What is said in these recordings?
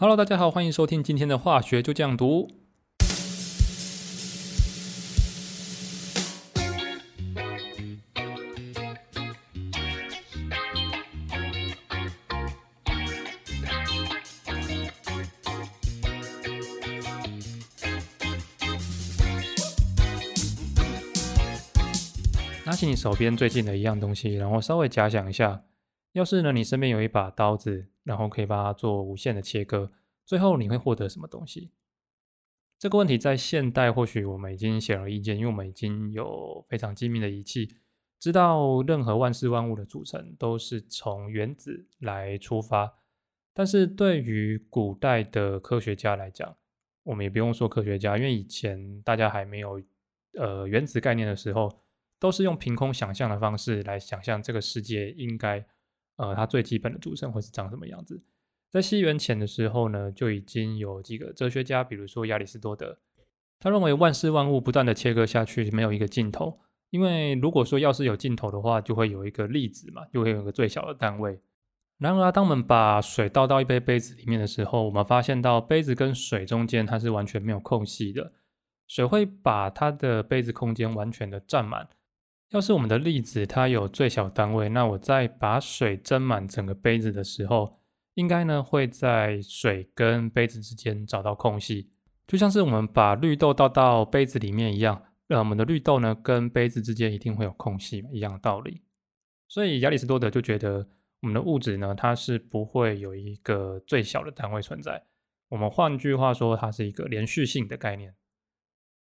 Hello，大家好，欢迎收听今天的化学就这样读。拿起你手边最近的一样东西，然后稍微假想一下，要是呢你身边有一把刀子，然后可以把它做无限的切割，最后你会获得什么东西？这个问题在现代或许我们已经显而易见，因为我们已经有非常精密的仪器，知道任何万事万物的组成都是从原子来出发。但是对于古代的科学家来讲，我们也不用说科学家，因为以前大家还没有呃原子概念的时候。都是用凭空想象的方式来想象这个世界应该，呃，它最基本的组成会是长什么样子。在西元前的时候呢，就已经有几个哲学家，比如说亚里士多德，他认为万事万物不断的切割下去，没有一个尽头。因为如果说要是有尽头的话，就会有一个粒子嘛，就会有一个最小的单位。然而，当我们把水倒到一杯杯子里面的时候，我们发现到杯子跟水中间它是完全没有空隙的，水会把它的杯子空间完全的占满。要是我们的粒子它有最小单位，那我在把水斟满整个杯子的时候，应该呢会在水跟杯子之间找到空隙，就像是我们把绿豆倒到杯子里面一样，那我们的绿豆呢跟杯子之间一定会有空隙，一样的道理。所以亚里士多德就觉得我们的物质呢，它是不会有一个最小的单位存在。我们换句话说，它是一个连续性的概念。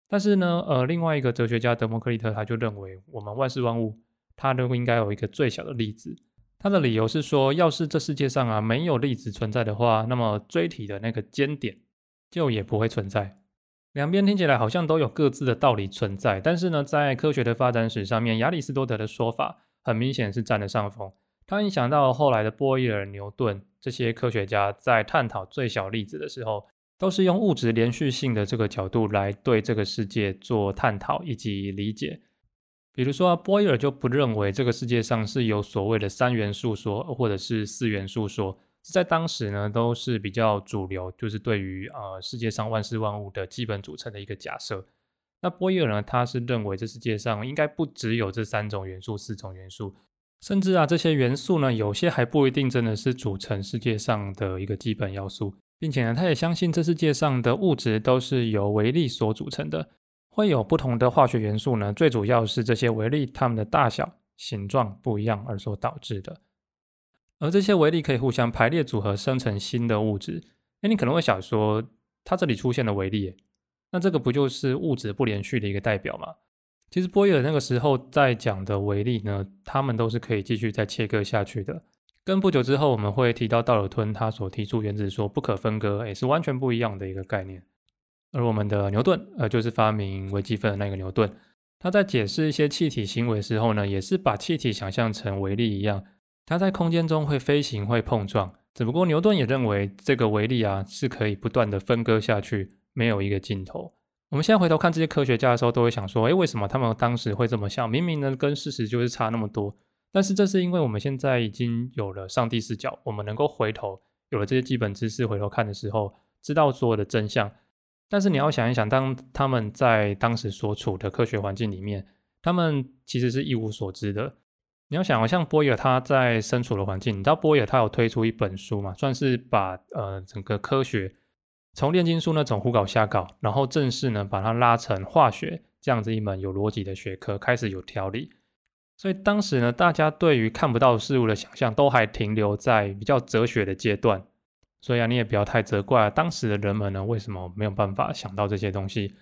但是呢，呃，另外一个哲学家德谟克利特他就认为，我们万事万物它都应该有一个最小的粒子。他的理由是说，要是这世界上啊没有粒子存在的话，那么锥体的那个尖点就也不会存在。两边听起来好像都有各自的道理存在，但是呢，在科学的发展史上面，亚里士多德的说法很明显是占了上风。他影响到后来的波义尔、牛顿这些科学家在探讨最小粒子的时候。都是用物质连续性的这个角度来对这个世界做探讨以及理解。比如说，波义尔就不认为这个世界上是有所谓的三元素说或者是四元素说，在当时呢都是比较主流，就是对于呃世界上万事万物的基本组成的一个假设。那波义尔呢，他是认为这世界上应该不只有这三种元素、四种元素，甚至啊这些元素呢，有些还不一定真的是组成世界上的一个基本要素。并且呢，他也相信这世界上的物质都是由微粒所组成的，会有不同的化学元素呢。最主要是这些微粒它们的大小、形状不一样而所导致的。而这些微粒可以互相排列组合，生成新的物质。哎，你可能会想说，它这里出现了微粒，那这个不就是物质不连续的一个代表吗？其实波义尔那个时候在讲的微粒呢，它们都是可以继续再切割下去的。跟不久之后我们会提到道尔顿他所提出原子说不可分割，也是完全不一样的一个概念。而我们的牛顿，呃，就是发明微积分的那个牛顿，他在解释一些气体行为的时候呢，也是把气体想象成微粒一样，它在空间中会飞行、会碰撞。只不过牛顿也认为这个微粒啊是可以不断的分割下去，没有一个尽头。我们现在回头看这些科学家的时候，都会想说，诶，为什么他们当时会这么想？明明呢，跟事实就是差那么多。但是这是因为我们现在已经有了上帝视角，我们能够回头有了这些基本知识，回头看的时候，知道所有的真相。但是你要想一想，当他们在当时所处的科学环境里面，他们其实是一无所知的。你要想，像波尔他在身处的环境，你知道波尔他有推出一本书嘛，算是把呃整个科学从炼金术那种胡搞瞎搞，然后正式呢把它拉成化学这样子一门有逻辑的学科，开始有条理。所以当时呢，大家对于看不到事物的想象都还停留在比较哲学的阶段。所以啊，你也不要太责怪当时的人们呢，为什么没有办法想到这些东西。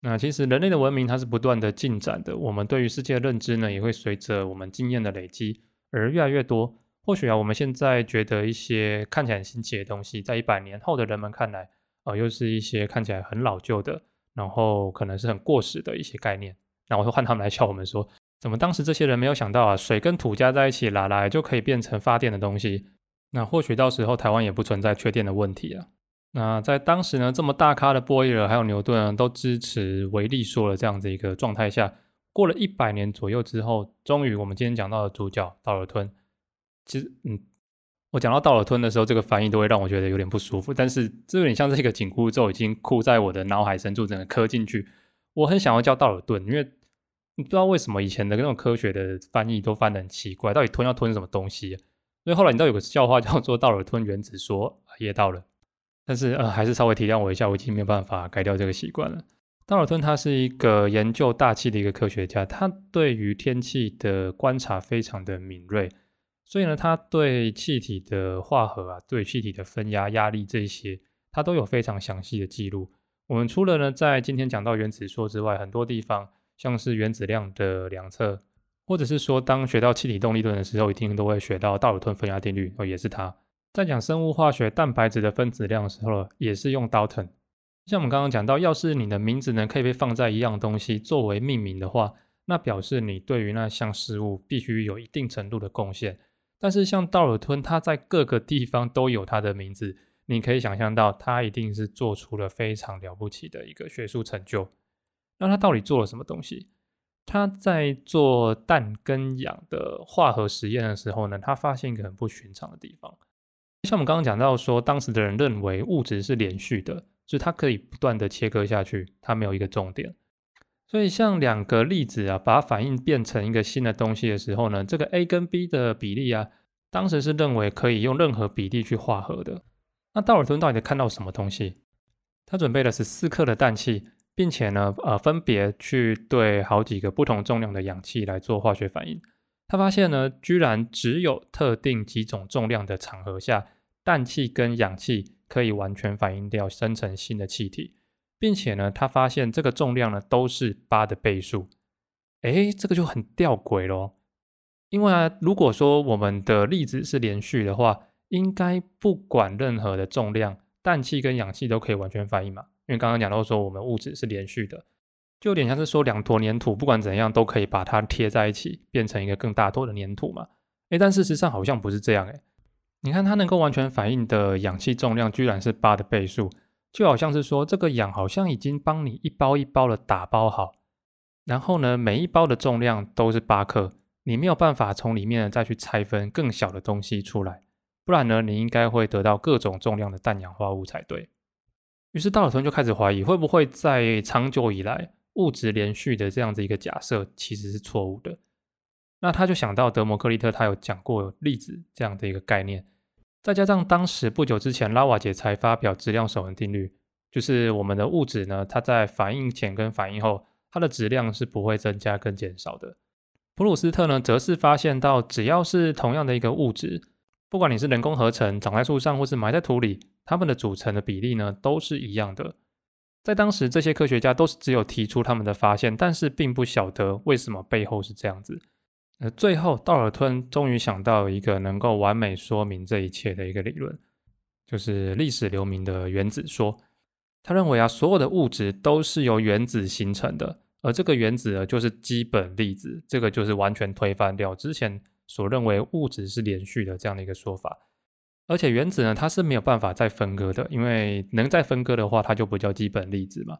那其实人类的文明它是不断的进展的，我们对于世界的认知呢，也会随着我们经验的累积而越来越多。或许啊，我们现在觉得一些看起来很新奇的东西，在一百年后的人们看来，啊，又是一些看起来很老旧的，然后可能是很过时的一些概念。那我会换他们来笑我们说。怎么当时这些人没有想到啊？水跟土加在一起，拿来就可以变成发电的东西。那或许到时候台湾也不存在缺电的问题啊。那在当时呢，这么大咖的波义尔还有牛顿都支持维利说的这样子一个状态下，过了一百年左右之后，终于我们今天讲到的主角道尔顿，其实嗯，我讲到道尔顿的时候，这个翻译都会让我觉得有点不舒服，但是这有点像是一个紧箍咒，已经箍在我的脑海深处，整个磕进去。我很想要叫道尔顿，因为你不知道为什么以前的那种科学的翻译都翻得很奇怪，到底吞要吞什么东西？所以后来你知道有个笑话叫做道尔顿原子说也到了，但是呃还是稍微体谅我一下，我已经没有办法改掉这个习惯了。道尔顿他是一个研究大气的一个科学家，他对于天气的观察非常的敏锐。所以呢，他对气体的化合啊，对气体的分压、压力这些，他都有非常详细的记录。我们除了呢，在今天讲到原子说之外，很多地方像是原子量的量测，或者是说当学到气体动力论的时候，一定都会学到道尔顿分压定律哦，也是他在讲生物化学蛋白质的分子量的时候，也是用 Dalton。像我们刚刚讲到，要是你的名字呢可以被放在一样东西作为命名的话，那表示你对于那项事物必须有一定程度的贡献。但是像道尔顿，他在各个地方都有他的名字，你可以想象到他一定是做出了非常了不起的一个学术成就。那他到底做了什么东西？他在做氮跟氧的化合实验的时候呢，他发现一个很不寻常的地方。像我们刚刚讲到说，当时的人认为物质是连续的，就是它可以不断的切割下去，它没有一个重点。所以，像两个粒子啊，把反应变成一个新的东西的时候呢，这个 A 跟 B 的比例啊，当时是认为可以用任何比例去化合的。那道尔顿到底看到什么东西？他准备了十四克的氮气，并且呢，呃，分别去对好几个不同重量的氧气来做化学反应。他发现呢，居然只有特定几种重量的场合下，氮气跟氧气可以完全反应掉，生成新的气体。并且呢，他发现这个重量呢都是八的倍数，诶，这个就很吊诡咯。因为啊，如果说我们的粒子是连续的话，应该不管任何的重量，氮气跟氧气都可以完全反应嘛。因为刚刚讲到说我们物质是连续的，就有点像是说两坨粘土，不管怎样都可以把它贴在一起，变成一个更大坨的粘土嘛。诶，但事实上好像不是这样诶。你看它能够完全反应的氧气重量居然是八的倍数。就好像是说，这个氧好像已经帮你一包一包的打包好，然后呢，每一包的重量都是八克，你没有办法从里面再去拆分更小的东西出来，不然呢，你应该会得到各种重量的氮氧化物才对。于是道尔顿就开始怀疑，会不会在长久以来物质连续的这样子一个假设其实是错误的？那他就想到德谟克利特他有讲过粒子这样的一个概念。再加上当时不久之前，拉瓦杰才发表质量守恒定律，就是我们的物质呢，它在反应前跟反应后，它的质量是不会增加跟减少的。普鲁斯特呢，则是发现到，只要是同样的一个物质，不管你是人工合成、长在树上或是埋在土里，它们的组成的比例呢，都是一样的。在当时，这些科学家都是只有提出他们的发现，但是并不晓得为什么背后是这样子。呃，最后道尔顿终于想到一个能够完美说明这一切的一个理论，就是历史留名的原子说。他认为啊，所有的物质都是由原子形成的，而这个原子呢，就是基本粒子。这个就是完全推翻掉之前所认为物质是连续的这样的一个说法。而且原子呢，它是没有办法再分割的，因为能再分割的话，它就不叫基本粒子嘛。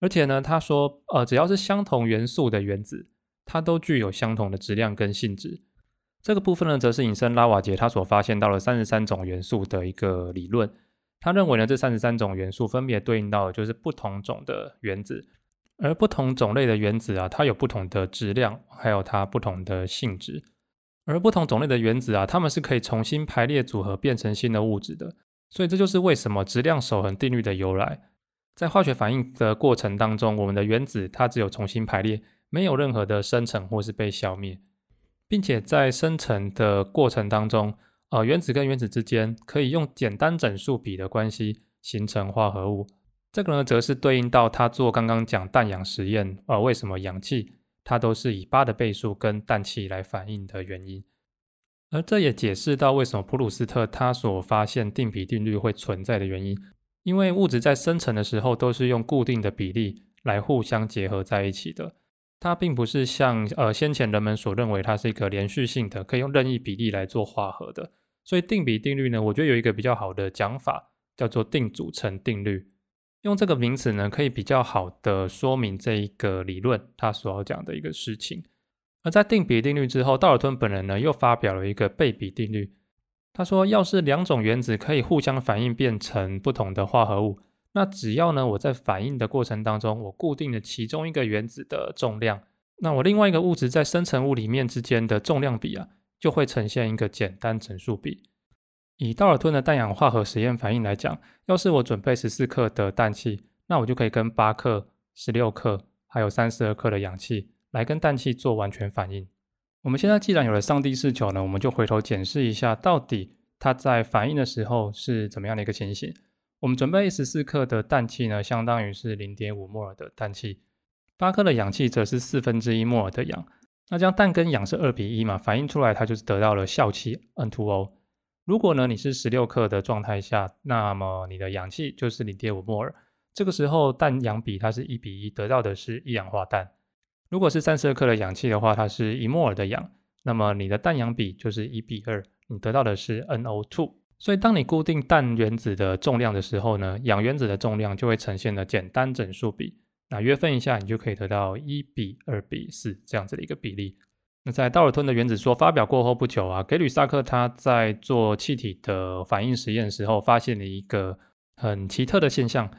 而且呢，他说，呃，只要是相同元素的原子。它都具有相同的质量跟性质。这个部分呢，则是引申拉瓦杰他所发现到了三十三种元素的一个理论。他认为呢，这三十三种元素分别对应到的就是不同种的原子，而不同种类的原子啊，它有不同的质量，还有它不同的性质。而不同种类的原子啊，它们是可以重新排列组合变成新的物质的。所以这就是为什么质量守恒定律的由来。在化学反应的过程当中，我们的原子它只有重新排列。没有任何的生成或是被消灭，并且在生成的过程当中，呃，原子跟原子之间可以用简单整数比的关系形成化合物。这个呢，则是对应到他做刚刚讲氮氧实验，呃，为什么氧气它都是以八的倍数跟氮气来反应的原因。而这也解释到为什么普鲁斯特他所发现定比定律会存在的原因，因为物质在生成的时候都是用固定的比例来互相结合在一起的。它并不是像呃先前人们所认为，它是一个连续性的，可以用任意比例来做化合的。所以定比定律呢，我觉得有一个比较好的讲法，叫做定组成定律。用这个名词呢，可以比较好的说明这一个理论它所要讲的一个事情。而在定比定律之后，道尔顿本人呢又发表了一个倍比定律。他说，要是两种原子可以互相反应变成不同的化合物，那只要呢我在反应的过程当中，我固定了其中一个原子的重量，那我另外一个物质在生成物里面之间的重量比啊，就会呈现一个简单整数比。以道尔顿的氮氧化合实验反应来讲，要是我准备十四克的氮气，那我就可以跟八克、十六克还有三十二克的氧气来跟氮气做完全反应。我们现在既然有了上帝视角呢，我们就回头检视一下，到底它在反应的时候是怎么样的一个情形。我们准备十四克的氮气呢，相当于是零点五摩尔的氮气，八克的氧气则是四分之一摩尔的氧。那这样氮跟氧是二比一嘛，反应出来它就是得到了笑气 N2O。如果呢你是十六克的状态下，那么你的氧气就是零点五摩尔，这个时候氮氧比它是一比一，得到的是一氧化氮。如果是三十二克的氧气的话，它是一摩尔的氧，那么你的氮氧比就是一比二，你得到的是 NO2。所以当你固定氮原子的重量的时候呢，氧原子的重量就会呈现了简单整数比。那约分一下，你就可以得到一比二比四这样子的一个比例。那在道尔顿的原子说发表过后不久啊，给吕萨克他在做气体的反应实验时候，发现了一个很奇特的现象。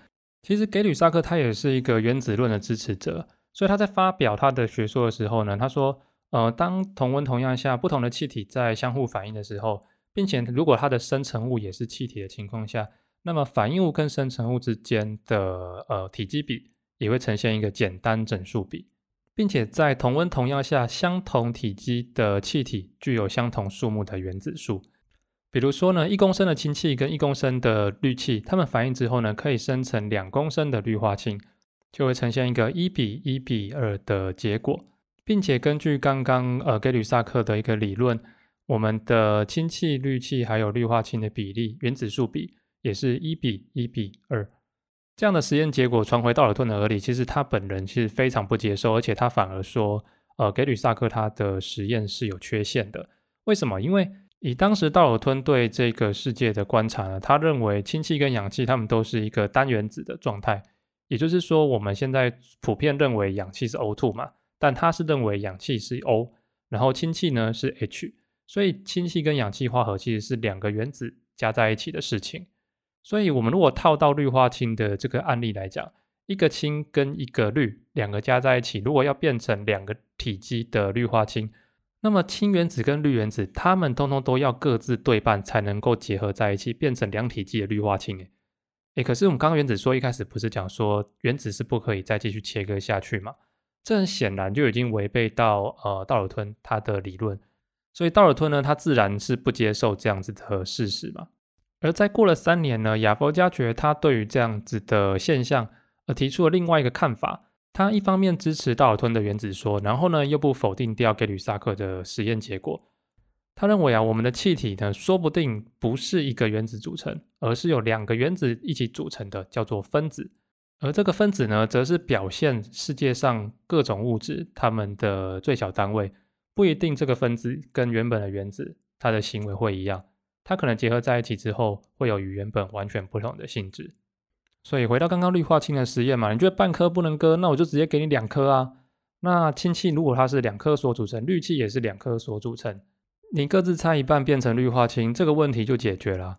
其实给吕萨克他也是一个原子论的支持者。所以他在发表他的学说的时候呢，他说，呃，当同温同样下不同的气体在相互反应的时候，并且如果它的生成物也是气体的情况下，那么反应物跟生成物之间的呃体积比也会呈现一个简单整数比，并且在同温同样下，相同体积的气体具有相同数目的原子数。比如说呢，一公升的氢气跟一公升的氯气，它们反应之后呢，可以生成两公升的氯化氢。就会呈现一个一比一比二的结果，并且根据刚刚呃给吕萨克的一个理论，我们的氢气、氯气还有氯化氢的比例原子数比也是一比一比二。这样的实验结果传回道尔顿的耳里，其实他本人其实非常不接受，而且他反而说，呃给吕萨克他的实验是有缺陷的。为什么？因为以当时道尔顿对这个世界的观察呢，他认为氢气跟氧气它们都是一个单原子的状态。也就是说，我们现在普遍认为氧气是 O2 嘛，但他是认为氧气是 O，然后氢气呢是 H，所以氢气跟氧气化合其实是两个原子加在一起的事情。所以，我们如果套到氯化氢的这个案例来讲，一个氢跟一个氯两个加在一起，如果要变成两个体积的氯化氢，那么氢原子跟氯原子它们通通都要各自对半才能够结合在一起，变成两体积的氯化氢。诶，诶，可是我们刚刚原子说一开始不是讲说原子是不可以再继续切割下去嘛？这很显然就已经违背到呃道尔顿他的理论，所以道尔顿呢他自然是不接受这样子的事实嘛。而在过了三年呢，亚佛加爵他对于这样子的现象而提出了另外一个看法，他一方面支持道尔顿的原子说，然后呢又不否定掉给吕萨克的实验结果。他认为啊，我们的气体呢，说不定不是一个原子组成，而是有两个原子一起组成的，叫做分子。而这个分子呢，则是表现世界上各种物质它们的最小单位。不一定这个分子跟原本的原子它的行为会一样，它可能结合在一起之后，会有与原本完全不同的性质。所以回到刚刚氯化氢的实验嘛，你觉得半颗不能割，那我就直接给你两颗啊。那氢气如果它是两颗所组成，氯气也是两颗所组成。你各自拆一半变成氯化氢，这个问题就解决了。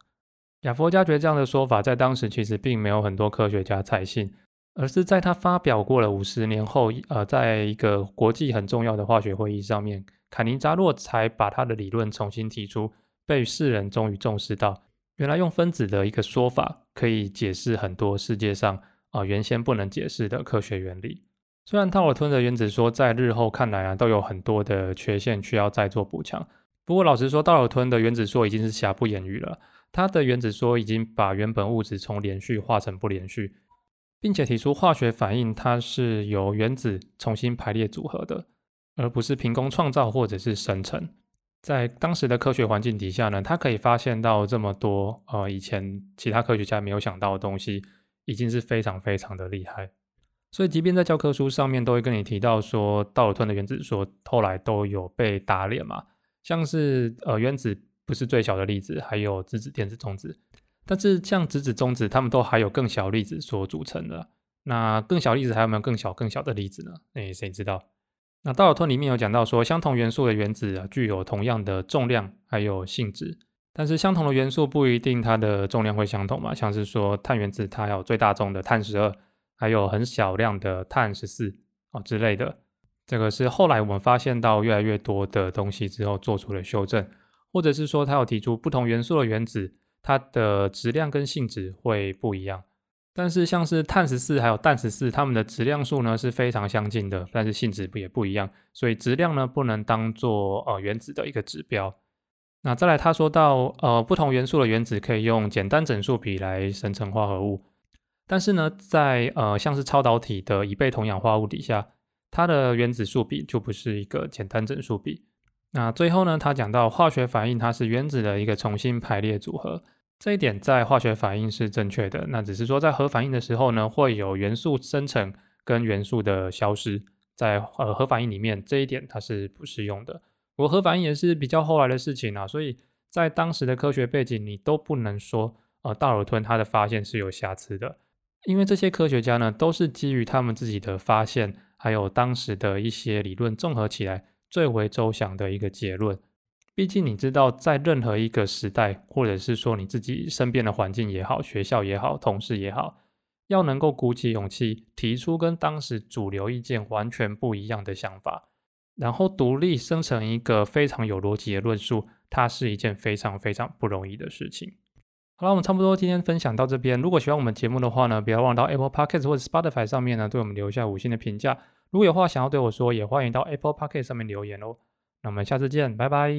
亚佛加爵这样的说法，在当时其实并没有很多科学家采信，而是在他发表过了五十年后，呃，在一个国际很重要的化学会议上面，卡尼扎洛才把他的理论重新提出，被世人终于重视到，原来用分子的一个说法可以解释很多世界上啊原先不能解释的科学原理。虽然套尔吞的原子说在日后看来啊都有很多的缺陷需要再做补强。不过，老实说，道尔顿的原子说已经是瑕不掩瑜了。他的原子说已经把原本物质从连续化成不连续，并且提出化学反应它是由原子重新排列组合的，而不是凭空创造或者是生成。在当时的科学环境底下呢，他可以发现到这么多呃以前其他科学家没有想到的东西，已经是非常非常的厉害。所以，即便在教科书上面都会跟你提到说，道尔顿的原子说后来都有被打脸嘛。像是呃原子不是最小的粒子，还有质子、电子、中子。但是像质子、中子，它们都还有更小粒子所组成的。那更小粒子还有没有更小、更小的粒子呢？哎，谁知道？那道尔顿里面有讲到说，相同元素的原子啊，具有同样的重量还有性质。但是相同的元素不一定它的重量会相同嘛，像是说碳原子它有最大重的碳十二，还有很小量的碳十四哦之类的。这个是后来我们发现到越来越多的东西之后做出了修正，或者是说它有提出不同元素的原子，它的质量跟性质会不一样。但是像是碳十四还有氮十四，它们的质量数呢是非常相近的，但是性质不也不一样，所以质量呢不能当做呃原子的一个指标。那再来，他说到呃不同元素的原子可以用简单整数比来生成化合物，但是呢在呃像是超导体的一倍同氧化物底下，它的原子数比就不是一个简单整数比。那最后呢，他讲到化学反应它是原子的一个重新排列组合。这一点在化学反应是正确的，那只是说在核反应的时候呢，会有元素生成跟元素的消失，在呃核反应里面这一点它是不适用的。我核反应也是比较后来的事情啊，所以在当时的科学背景，你都不能说呃道尔顿他的发现是有瑕疵的，因为这些科学家呢都是基于他们自己的发现，还有当时的一些理论综合起来最为周详的一个结论。毕竟你知道，在任何一个时代，或者是说你自己身边的环境也好，学校也好，同事也好，要能够鼓起勇气提出跟当时主流意见完全不一样的想法，然后独立生成一个非常有逻辑的论述，它是一件非常非常不容易的事情。好了，我们差不多今天分享到这边。如果喜欢我们节目的话呢，不要忘到 Apple Podcast 或者 Spotify 上面呢，对我们留下五星的评价。如果有话想要对我说，也欢迎到 Apple Podcast 上面留言哦。那我们下次见，拜拜。